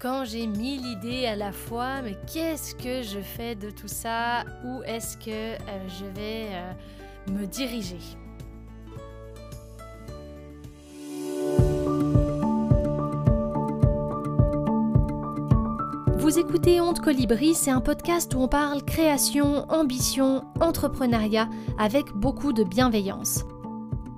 quand j'ai mille idées à la fois, mais qu'est-ce que je fais de tout ça? Où est-ce que euh, je vais euh, me diriger? Vous écoutez Honte Colibri, c'est un podcast où on parle création, ambition, entrepreneuriat avec beaucoup de bienveillance.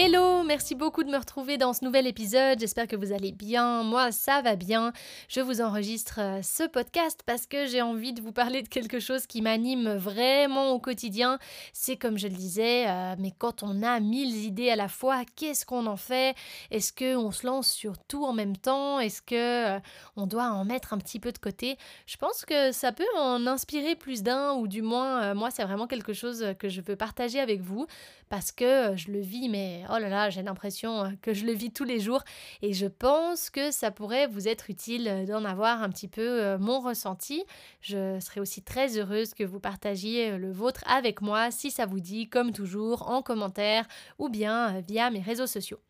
Hello, merci beaucoup de me retrouver dans ce nouvel épisode. J'espère que vous allez bien. Moi, ça va bien. Je vous enregistre euh, ce podcast parce que j'ai envie de vous parler de quelque chose qui m'anime vraiment au quotidien. C'est comme je le disais, euh, mais quand on a mille idées à la fois, qu'est-ce qu'on en fait? Est-ce qu'on se lance sur tout en même temps? Est-ce que euh, on doit en mettre un petit peu de côté? Je pense que ça peut en inspirer plus d'un ou du moins, moi, c'est vraiment quelque chose que je veux partager avec vous parce que je le vis, mais oh là là, j'ai l'impression euh, que je le vis tous les jours et je pense que ça pourrait vous être utile euh, d'en avoir un petit peu euh, mon ressenti. Je serais aussi très heureuse que vous partagiez le vôtre avec moi si ça vous dit, comme toujours, en commentaire ou bien via mes réseaux sociaux.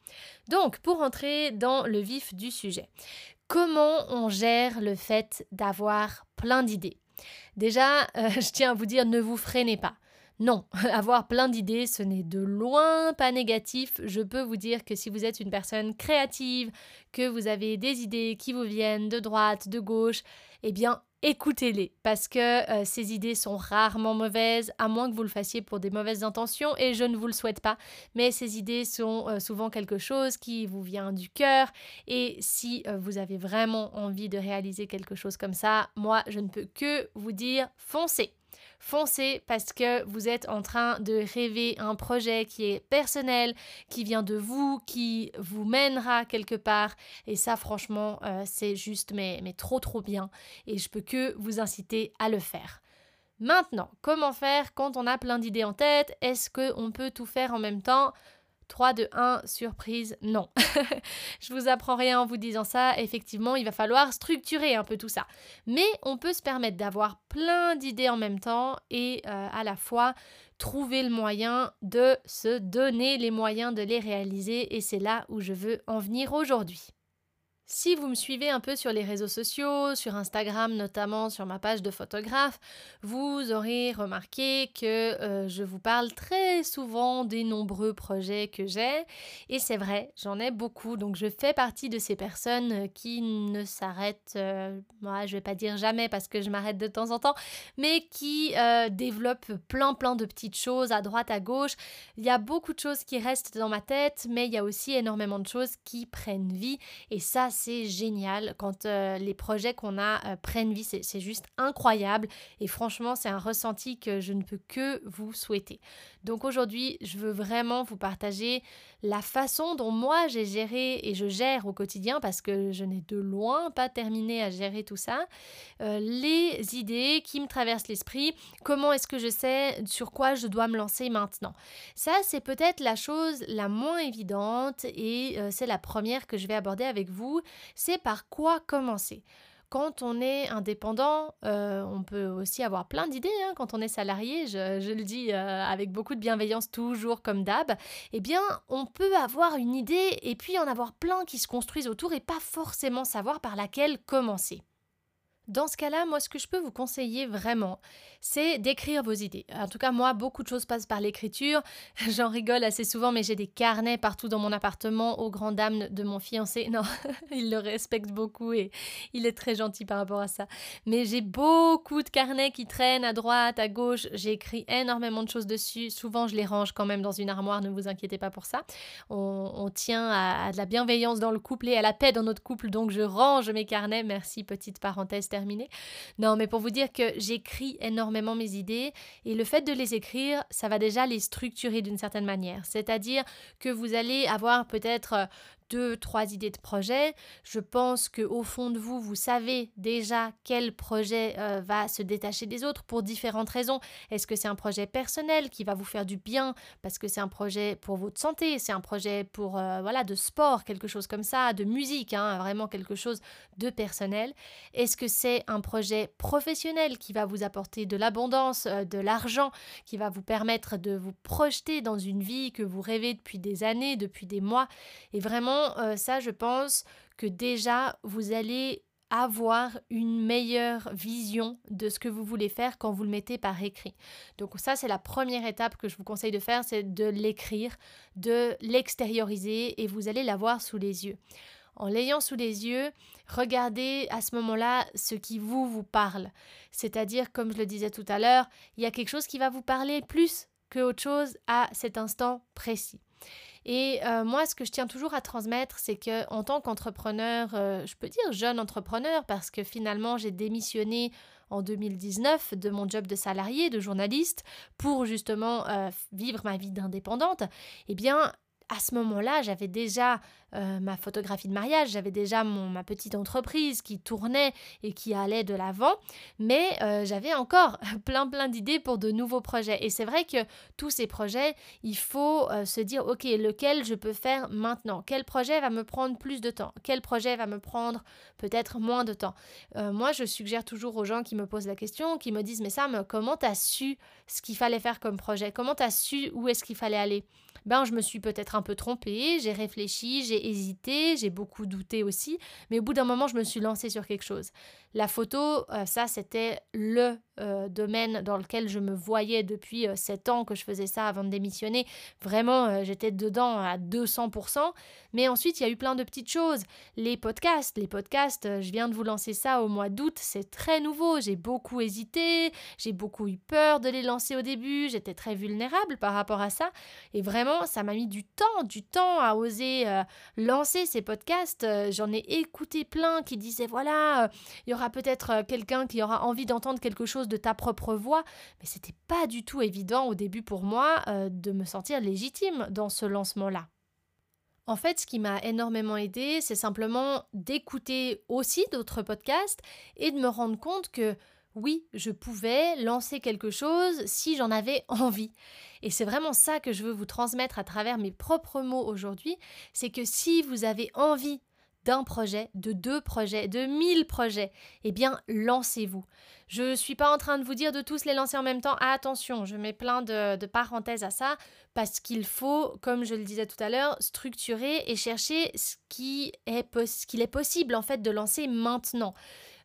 Donc, pour entrer dans le vif du sujet, comment on gère le fait d'avoir plein d'idées? Déjà, je tiens à vous dire, ne vous freinez pas. Non, avoir plein d'idées, ce n'est de loin pas négatif. Je peux vous dire que si vous êtes une personne créative, que vous avez des idées qui vous viennent de droite, de gauche, eh bien, écoutez-les parce que euh, ces idées sont rarement mauvaises, à moins que vous le fassiez pour des mauvaises intentions et je ne vous le souhaite pas. Mais ces idées sont euh, souvent quelque chose qui vous vient du cœur et si euh, vous avez vraiment envie de réaliser quelque chose comme ça, moi je ne peux que vous dire foncez. Foncez parce que vous êtes en train de rêver un projet qui est personnel, qui vient de vous, qui vous mènera quelque part. Et ça, franchement, euh, c'est juste mais, mais trop trop bien. Et je peux que vous inciter à le faire. Maintenant, comment faire quand on a plein d'idées en tête? Est-ce qu'on peut tout faire en même temps? 3, 2, 1, surprise, non. je vous apprends rien en vous disant ça. Effectivement, il va falloir structurer un peu tout ça. Mais on peut se permettre d'avoir plein d'idées en même temps et euh, à la fois trouver le moyen de se donner les moyens de les réaliser. Et c'est là où je veux en venir aujourd'hui. Si vous me suivez un peu sur les réseaux sociaux, sur Instagram notamment, sur ma page de photographe, vous aurez remarqué que euh, je vous parle très souvent des nombreux projets que j'ai. Et c'est vrai, j'en ai beaucoup. Donc je fais partie de ces personnes qui ne s'arrêtent, euh, moi je vais pas dire jamais parce que je m'arrête de temps en temps, mais qui euh, développent plein plein de petites choses à droite, à gauche. Il y a beaucoup de choses qui restent dans ma tête, mais il y a aussi énormément de choses qui prennent vie. Et ça, c'est génial quand euh, les projets qu'on a euh, prennent vie. C'est juste incroyable. Et franchement, c'est un ressenti que je ne peux que vous souhaiter. Donc aujourd'hui, je veux vraiment vous partager la façon dont moi j'ai géré et je gère au quotidien parce que je n'ai de loin pas terminé à gérer tout ça. Euh, les idées qui me traversent l'esprit, comment est-ce que je sais sur quoi je dois me lancer maintenant? Ça, c'est peut-être la chose la moins évidente et c'est la première que je vais aborder avec vous c'est par quoi commencer? Quand on est indépendant, euh, on peut aussi avoir plein d'idées. Hein. Quand on est salarié, je, le dis euh, avec beaucoup de bienveillance, toujours comme d'hab, eh bien, on peut avoir une idée et puis en avoir plein qui se construisent autour et pas forcément savoir par laquelle commencer. Dans ce cas-là, moi, ce que je peux vous conseiller vraiment, c'est d'écrire vos idées. En tout cas, moi, beaucoup de choses passent par l'écriture. J'en rigole assez souvent, mais j'ai des carnets partout dans mon appartement aux grandes dames de mon fiancé. Non, il le respecte beaucoup et il est très gentil par rapport à ça. Mais j'ai beaucoup de carnets qui traînent à droite, à gauche. J'ai écrit énormément de choses dessus. Souvent, je les range quand même dans une armoire, ne vous inquiétez pas pour ça. On, tient à, à, de la bienveillance dans le couple et à la paix dans notre couple, donc je range mes carnets. Merci, petite parenthèse Non, mais pour vous dire que j'écris énormément mes idées et le fait de les écrire, ça va déjà les structurer d'une certaine manière. C'est-à-dire que vous allez avoir peut-être deux, trois idées de projet. Je pense que au fond de vous, vous savez déjà quel projet euh, va se détacher des autres pour différentes raisons. Est-ce que c'est un projet personnel qui va vous faire du bien parce que c'est un projet pour votre santé, c'est un projet pour euh, voilà de sport, quelque chose comme ça, de musique, hein, vraiment quelque chose de personnel. Est-ce que c'est un projet professionnel qui va vous apporter de l'abondance, euh, de l'argent, qui va vous permettre de vous projeter dans une vie que vous rêvez depuis des années, depuis des mois, et vraiment euh, ça, je pense que déjà, vous allez avoir une meilleure vision de ce que vous voulez faire quand vous le mettez par écrit. Donc ça, c'est la première étape que je vous conseille de faire, c'est de l'écrire, de l'extérioriser et vous allez l'avoir sous les yeux. En l'ayant sous les yeux, regardez à ce moment-là ce qui vous vous parle. C'est-à-dire, comme je le disais tout à l'heure, il y a quelque chose qui va vous parler plus que autre chose à cet instant précis. Et euh, moi, ce que je tiens toujours à transmettre, c'est que en tant qu'entrepreneur, euh, je peux dire jeune entrepreneur, parce que finalement, j'ai démissionné en 2019 de mon job de salarié, de journaliste, pour justement euh, vivre ma vie d'indépendante. Eh bien, à ce moment-là, j'avais déjà euh, ma photographie de mariage, j'avais déjà mon, ma petite entreprise qui tournait et qui allait de l'avant, mais euh, j'avais encore plein plein d'idées pour de nouveaux projets. Et c'est vrai que tous ces projets, il faut euh, se dire, ok, lequel je peux faire maintenant? Quel projet va me prendre plus de temps? Quel projet va me prendre peut-être moins de temps? Moi, je suggère toujours aux gens qui me posent la question, qui me disent, mais Sam, comment tu as su ce qu'il fallait faire comme projet? Comment tu as su où est-ce qu'il fallait aller? Ben, je me suis peut-être un peu trompée, j'ai réfléchi, j'ai hésité, j'ai beaucoup douté aussi, mais au bout d'un moment, je me suis lancée sur quelque chose. La photo, euh, ça, c'était le euh, domaine dans lequel je me voyais depuis euh, sept ans que je faisais ça avant de démissionner. Vraiment, j'étais dedans à 200%. Mais ensuite, il y a eu plein de petites choses. Les podcasts, les podcasts, je viens de vous lancer ça au mois d'août, c'est très nouveau. J'ai beaucoup hésité, j'ai beaucoup eu peur de les lancer au début, j'étais très vulnérable par rapport à ça. Et vraiment, ça m'a mis du temps, du temps à oser lancer ces podcasts. J'en ai écouté plein qui disaient, voilà, il y aura peut-être euh, quelqu'un qui aura envie d'entendre quelque chose de ta propre voix, mais c'était pas du tout évident au début pour moi euh, de me sentir légitime dans ce lancement-là. En fait, ce qui m'a énormément aidé, c'est simplement d'écouter aussi d'autres podcasts et de me rendre compte que oui, je pouvais lancer quelque chose si j'en avais envie. Et c'est vraiment ça que je veux vous transmettre à travers mes propres mots aujourd'hui, c'est que si vous avez envie d'un projet, de deux projets, de mille projets, eh bien, lancez-vous. Je ne suis pas en train de vous dire de tous les lancer en même temps. attention, je mets plein de, parenthèses à ça, parce qu'il faut, comme je le disais tout à l'heure, structurer et chercher ce qui est, ce qu'il est possible en fait de lancer maintenant.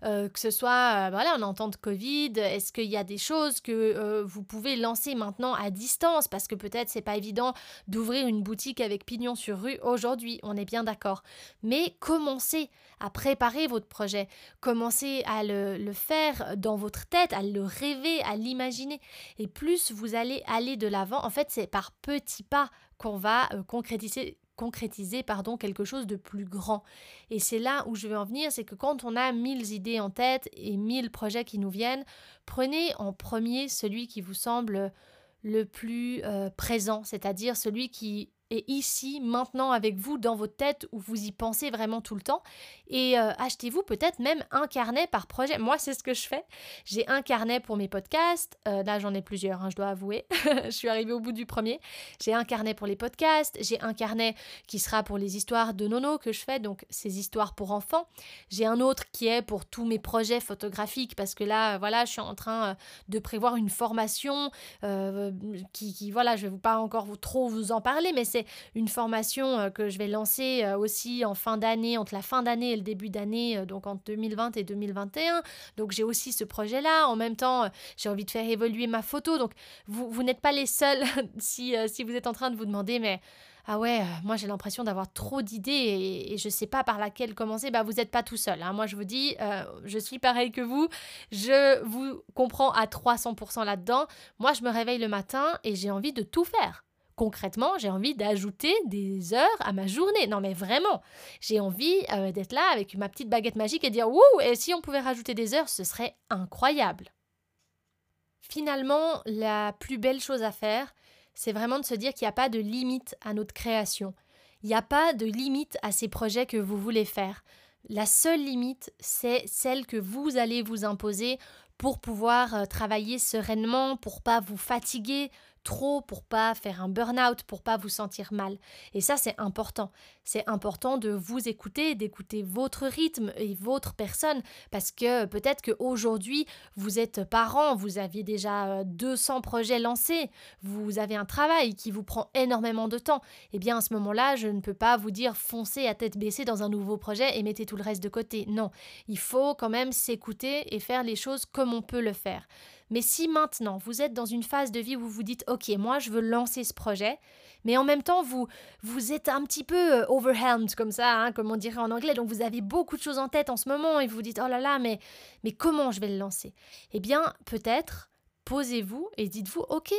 Euh, que ce soit, euh, voilà, on entend de Covid, est-ce qu'il y a des choses que euh, vous pouvez lancer maintenant à distance? Parce que peut-être c'est pas évident d'ouvrir une boutique avec pignon sur rue aujourd'hui, on est bien d'accord. Mais commencez à préparer votre projet, commencez à le, le faire dans votre tête, à le rêver, à l'imaginer. Et plus vous allez aller de l'avant, en fait, c'est par petits pas qu'on va concrétiser concrétiser pardon, quelque chose de plus grand. Et c'est là où je veux en venir, c'est que quand on a mille idées en tête et mille projets qui nous viennent, prenez en premier celui qui vous semble le plus euh, présent, c'est-à-dire celui qui et ici, maintenant avec vous dans votre tête où vous y pensez vraiment tout le temps. Et euh, achetez-vous peut-être même un carnet par projet. Moi, c'est ce que je fais. J'ai un carnet pour mes podcasts. Euh, là, j'en ai plusieurs, hein, je dois avouer. je suis arrivée au bout du premier. J'ai un carnet pour les podcasts. J'ai un carnet qui sera pour les histoires de Nono que je fais, donc ces histoires pour enfants. J'ai un autre qui est pour tous mes projets photographiques parce que là, voilà, je suis en train euh, de prévoir une formation qui, voilà, je vais pas encore trop vous en parler, mais c'est une formation euh, que je vais lancer euh, aussi en fin d'année, entre la fin d'année et le début d'année, euh, donc entre 2020 et 2021. Donc j'ai aussi ce projet-là. En même temps, j'ai envie de faire évoluer ma photo. Donc vous, vous n'êtes pas les seuls si, si vous êtes en train de vous demander, mais ah ouais, moi j'ai l'impression d'avoir trop d'idées et, je ne sais pas par laquelle commencer, bah vous n'êtes pas tout seul. Hein. Moi je vous dis, je suis pareil que vous, je vous comprends à 300% là-dedans. Moi je me réveille le matin et j'ai envie de tout faire Concrètement, j'ai envie d'ajouter des heures à ma journée. Non mais vraiment, j'ai envie euh, d'être là avec ma petite baguette magique et dire Wouh, et si on pouvait rajouter des heures, ce serait incroyable. Finalement, la plus belle chose à faire, c'est vraiment de se dire qu'il n'y a pas de limite à notre création. Il n'y a pas de limite à ces projets que vous voulez faire. La seule limite, c'est celle que vous allez vous imposer pour pouvoir euh, travailler sereinement, pour pas vous fatiguer, trop pour pas faire un burn-out, pour pas vous sentir mal. Et ça, c'est important. C'est important de vous écouter, d'écouter votre rythme et votre personne, parce que peut-être qu'aujourd'hui, vous êtes parent, vous aviez déjà 200 euh, projets lancés, vous avez un travail qui vous prend énormément de temps. Eh bien, à ce moment-là, je ne peux pas vous dire foncez à tête baissée dans un nouveau projet et mettez tout le reste de côté. Non, il faut quand même s'écouter et faire les choses comme on peut le faire. Mais si maintenant vous êtes dans une phase de vie où vous vous dites OK, moi je veux lancer ce projet, mais en même temps vous vous êtes un petit peu euh, overwhelmed comme ça, hein, comme on dirait en anglais, donc vous avez beaucoup de choses en tête en ce moment et vous vous dites oh là là, mais mais comment je vais le lancer? Eh bien, peut-être posez-vous et dites-vous OK,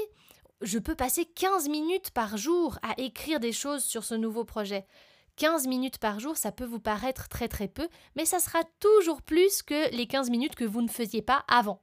je peux passer 15 minutes par jour à écrire des choses sur ce nouveau projet. 15 minutes par jour, ça peut vous paraître très très peu, mais ça sera toujours plus que les 15 minutes que vous ne faisiez pas avant.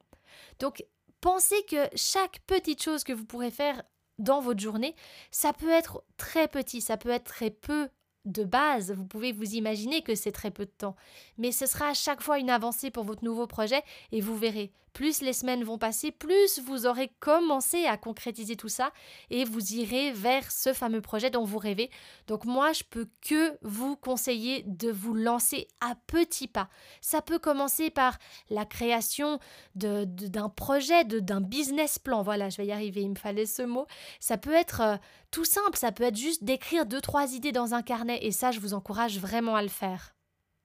Donc Pensez que chaque petite chose que vous pourrez faire dans votre journée, ça peut être très petit, ça peut être très peu de base, vous pouvez vous imaginer que c'est très peu de temps, mais ce sera à chaque fois une avancée pour votre nouveau projet et vous verrez, plus les semaines vont passer, plus vous aurez commencé à concrétiser tout ça et vous irez vers ce fameux projet dont vous rêvez. Donc moi, je peux que vous conseiller de vous lancer à petits pas. Ça peut commencer par la création d'un de, projet, d'un business plan. Voilà, je vais y arriver, il me fallait ce mot. Ça peut être euh, tout simple, ça peut être juste d'écrire deux, trois idées dans un carnet et ça, je vous encourage vraiment à le faire.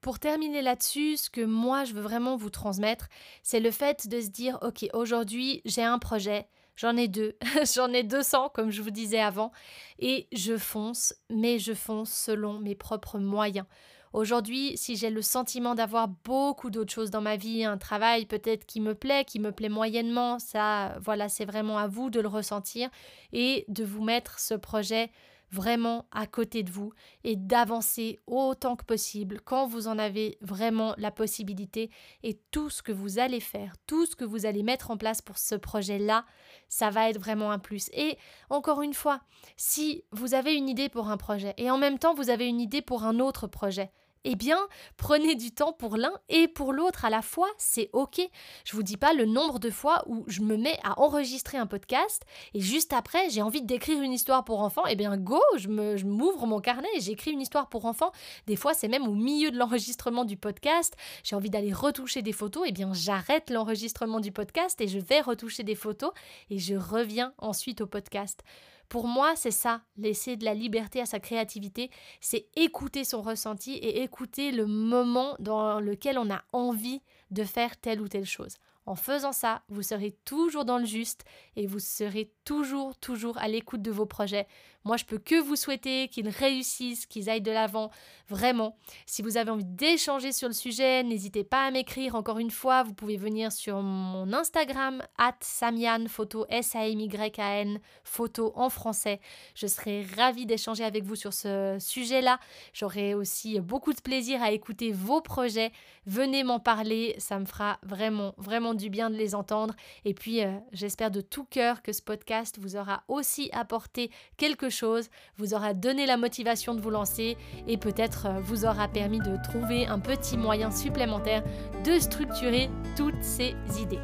Pour terminer là-dessus, ce que moi je veux vraiment vous transmettre, c'est le fait de se dire ok, aujourd'hui j'ai un projet, j'en ai deux, j'en ai 200 comme je vous disais avant, et je fonce, mais je fonce selon mes propres moyens. Aujourd'hui, si j'ai le sentiment d'avoir beaucoup d'autres choses dans ma vie, un travail peut-être qui me plaît, qui me plaît moyennement, ça, voilà, c'est vraiment à vous de le ressentir et de vous mettre ce projet vraiment à côté de vous et d'avancer autant que possible quand vous en avez vraiment la possibilité et tout ce que vous allez faire, tout ce que vous allez mettre en place pour ce projet-là, ça va être vraiment un plus. Et encore une fois, si vous avez une idée pour un projet et en même temps vous avez une idée pour un autre projet, eh bien, prenez du temps pour l'un et pour l'autre à la fois, c'est ok. Je vous dis pas le nombre de fois où je me mets à enregistrer un podcast et juste après j'ai envie d'écrire une histoire pour enfants, eh bien go, je m'ouvre mon carnet et j'écris une histoire pour enfants. Des fois c'est même au milieu de l'enregistrement du podcast, j'ai envie d'aller retoucher des photos, eh bien j'arrête l'enregistrement du podcast et je vais retoucher des photos et je reviens ensuite au podcast. Pour moi, c'est ça, laisser de la liberté à sa créativité, c'est écouter son ressenti et écouter le moment dans lequel on a envie de faire telle ou telle chose. En faisant ça, vous serez toujours dans le juste et vous serez toujours, toujours à l'écoute de vos projets. Moi, je peux que vous souhaiter qu'ils réussissent, qu'ils aillent de l'avant, vraiment. Si vous avez envie d'échanger sur le sujet, n'hésitez pas à m'écrire. Encore une fois, vous pouvez venir sur mon Instagram, at Samian, photo S-A-M-Y-A-N, photo en français. Je serai ravie d'échanger avec vous sur ce sujet-là. J'aurai aussi beaucoup de plaisir à écouter vos projets. Venez m'en parler, ça me fera vraiment, vraiment du bien de les entendre. Et puis, euh, j'espère de tout cœur que ce podcast vous aura aussi apporté quelque chose, vous aura donné la motivation de vous lancer et peut-être euh, vous aura permis de trouver un petit moyen supplémentaire de structurer toutes ces idées.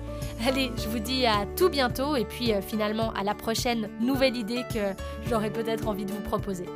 Allez, je vous dis à tout bientôt et puis euh, finalement à la prochaine nouvelle idée que j'aurai peut-être envie de vous proposer.